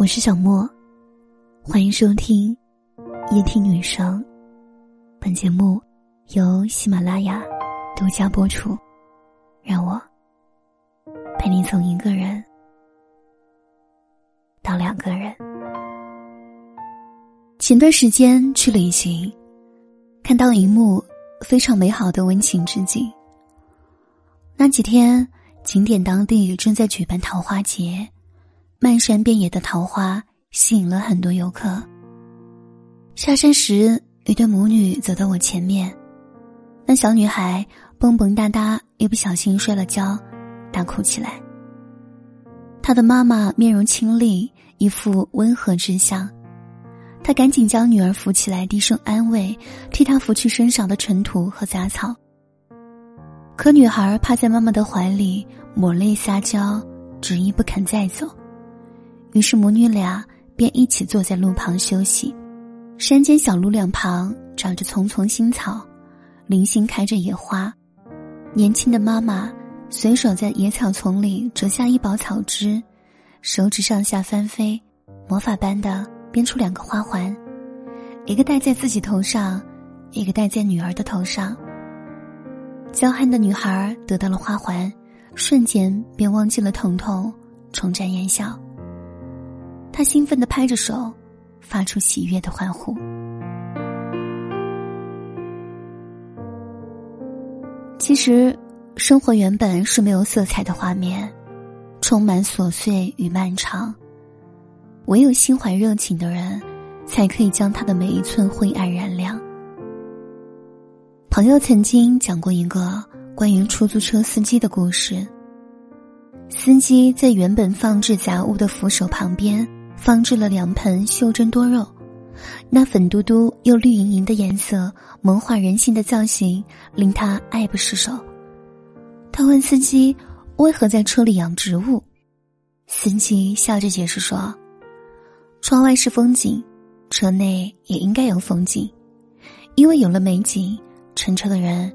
我是小莫，欢迎收听夜听女生。本节目由喜马拉雅独家播出。让我陪你从一个人到两个人。前段时间去旅行，看到一幕非常美好的温情之景。那几天，景点当地正在举办桃花节，漫山遍野的桃花吸引了很多游客。下山时，一对母女走到我前面，那小女孩蹦蹦哒哒，一不小心摔了跤，大哭起来。她的妈妈面容清丽，一副温和之相。他赶紧将女儿扶起来，低声安慰，替她拂去身上的尘土和杂草。可女孩趴在妈妈的怀里，抹泪撒娇，执意不肯再走。于是母女俩便一起坐在路旁休息。山间小路两旁长着丛丛新草，零星开着野花。年轻的妈妈随手在野草丛里折下一包草枝，手指上下翻飞，魔法般的。编出两个花环，一个戴在自己头上，一个戴在女儿的头上。娇憨的女孩得到了花环，瞬间便忘记了疼痛，重展颜笑。他兴奋地拍着手，发出喜悦的欢呼。其实，生活原本是没有色彩的画面，充满琐碎与漫长。唯有心怀热情的人，才可以将他的每一寸灰暗燃亮。朋友曾经讲过一个关于出租车司机的故事。司机在原本放置杂物的扶手旁边放置了两盆袖珍多肉，那粉嘟嘟又绿莹莹的颜色，萌化人心的造型令他爱不释手。他问司机为何在车里养植物，司机笑着解释说。窗外是风景，车内也应该有风景，因为有了美景，乘车的人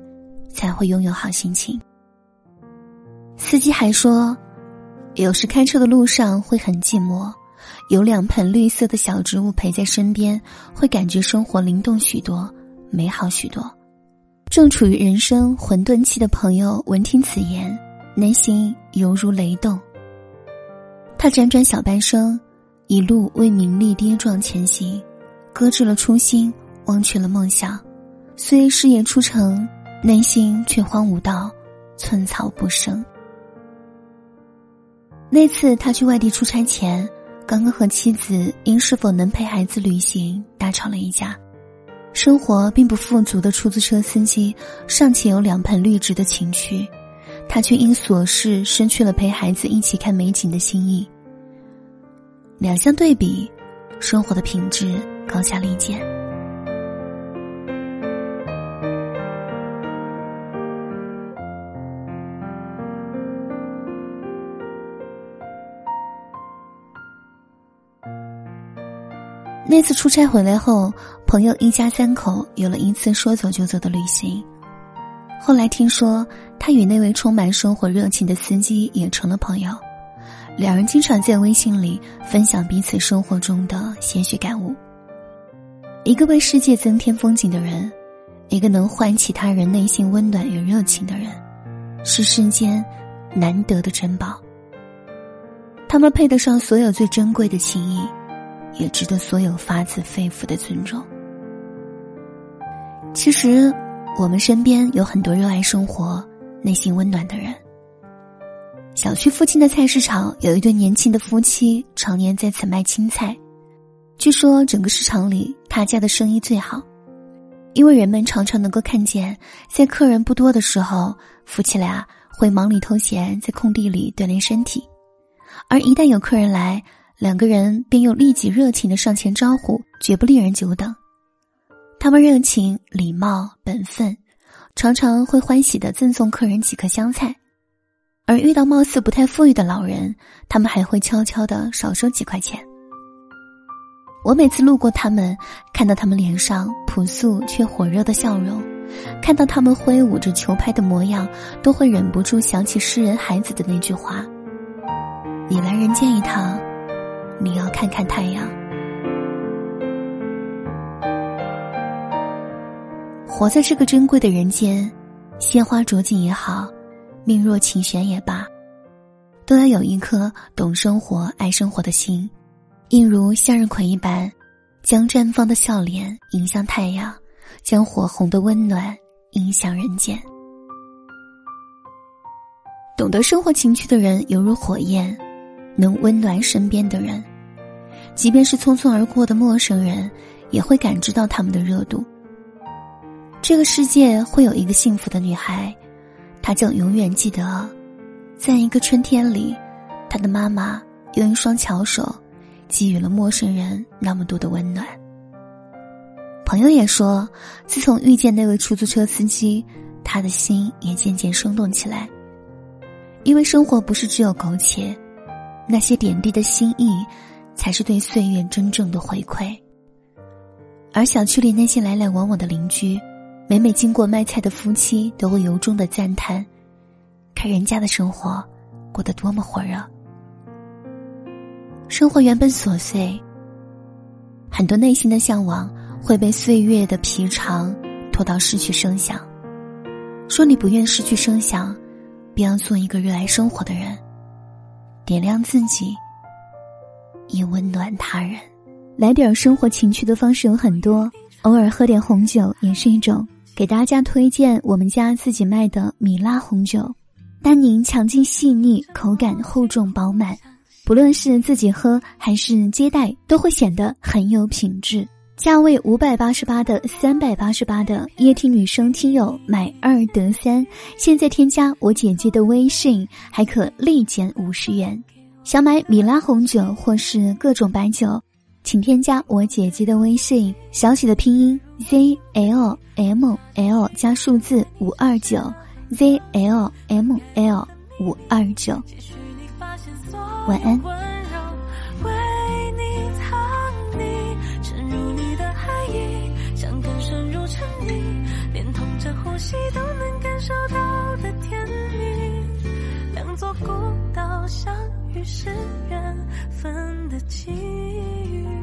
才会拥有好心情。司机还说，有时开车的路上会很寂寞，有两盆绿色的小植物陪在身边，会感觉生活灵动许多，美好许多。正处于人生混沌期的朋友闻听此言，内心犹如雷动。他辗转小半生。一路为名利跌撞前行，搁置了初心，忘却了梦想。虽事业出成，内心却荒芜到寸草不生。那次他去外地出差前，刚刚和妻子因是否能陪孩子旅行大吵了一架。生活并不富足的出租车司机尚且有两盆绿植的情趣，他却因琐事失去了陪孩子一起看美景的心意。两相对比，生活的品质高下立见。那次出差回来后，朋友一家三口有了一次说走就走的旅行。后来听说，他与那位充满生活热情的司机也成了朋友。两人经常在微信里分享彼此生活中的些许感悟。一个为世界增添风景的人，一个能唤起他人内心温暖与热情的人，是世间难得的珍宝。他们配得上所有最珍贵的情谊，也值得所有发自肺腑的尊重。其实，我们身边有很多热爱生活、内心温暖的人。小区附近的菜市场有一对年轻的夫妻，常年在此卖青菜。据说整个市场里，他家的生意最好，因为人们常常能够看见，在客人不多的时候，夫妻俩会忙里偷闲，在空地里锻炼身体；而一旦有客人来，两个人便又立即热情的上前招呼，绝不令人久等。他们热情、礼貌、本分，常常会欢喜的赠送客人几颗香菜。而遇到貌似不太富裕的老人，他们还会悄悄的少收几块钱。我每次路过他们，看到他们脸上朴素却火热的笑容，看到他们挥舞着球拍的模样，都会忍不住想起诗人孩子的那句话：“你来人间一趟，看看太阳。活在这个珍贵的人间，鲜花着锦也好，命若琴弦也罢，都要有一颗懂生活、爱生活的心，应如向日葵一般，将绽放的笑脸迎向太阳，将火红的温暖迎向人间。懂得生活情趣的人，犹如火焰，能温暖身边的人，即便是匆匆而过的陌生人，也会感知到他们的热度。这个世界会有一个幸福的女孩，她将永远记得，在一个春天里，她的妈妈用一双巧手，给予了陌生人那么多的温暖。朋友也说，自从遇见那位出租车司机，他的心也渐渐生动起来。因为生活不是只有苟且，那些点滴的心意，才是对岁月真正的回馈。而小区里那些来来往往的邻居。每每经过卖菜的夫妻，都会由衷的赞叹：看人家的生活过得多么火热。生活原本琐碎，很多内心的向往会被岁月的皮长拖到失去声响。说你不愿失去声响，便要做一个热爱生活的人，点亮自己，以温暖他人。来点生活情趣的方式有很多，偶尔喝点红酒也是一种。给大家推荐我们家自己卖的米拉红酒，单宁强劲细腻，口感厚重饱满，不论是自己喝还是接待，都会显得很有品质。价位五百八十八的、三百八十八的液体女生听友买二得三，现在添加我姐姐的微信还可立减五十元。想买米拉红酒或是各种白酒。请添加我姐姐的微信，小写的拼音 z l m l 加数字五二九 z l m l 五二九。晚安。两座孤岛相于是缘分的际遇。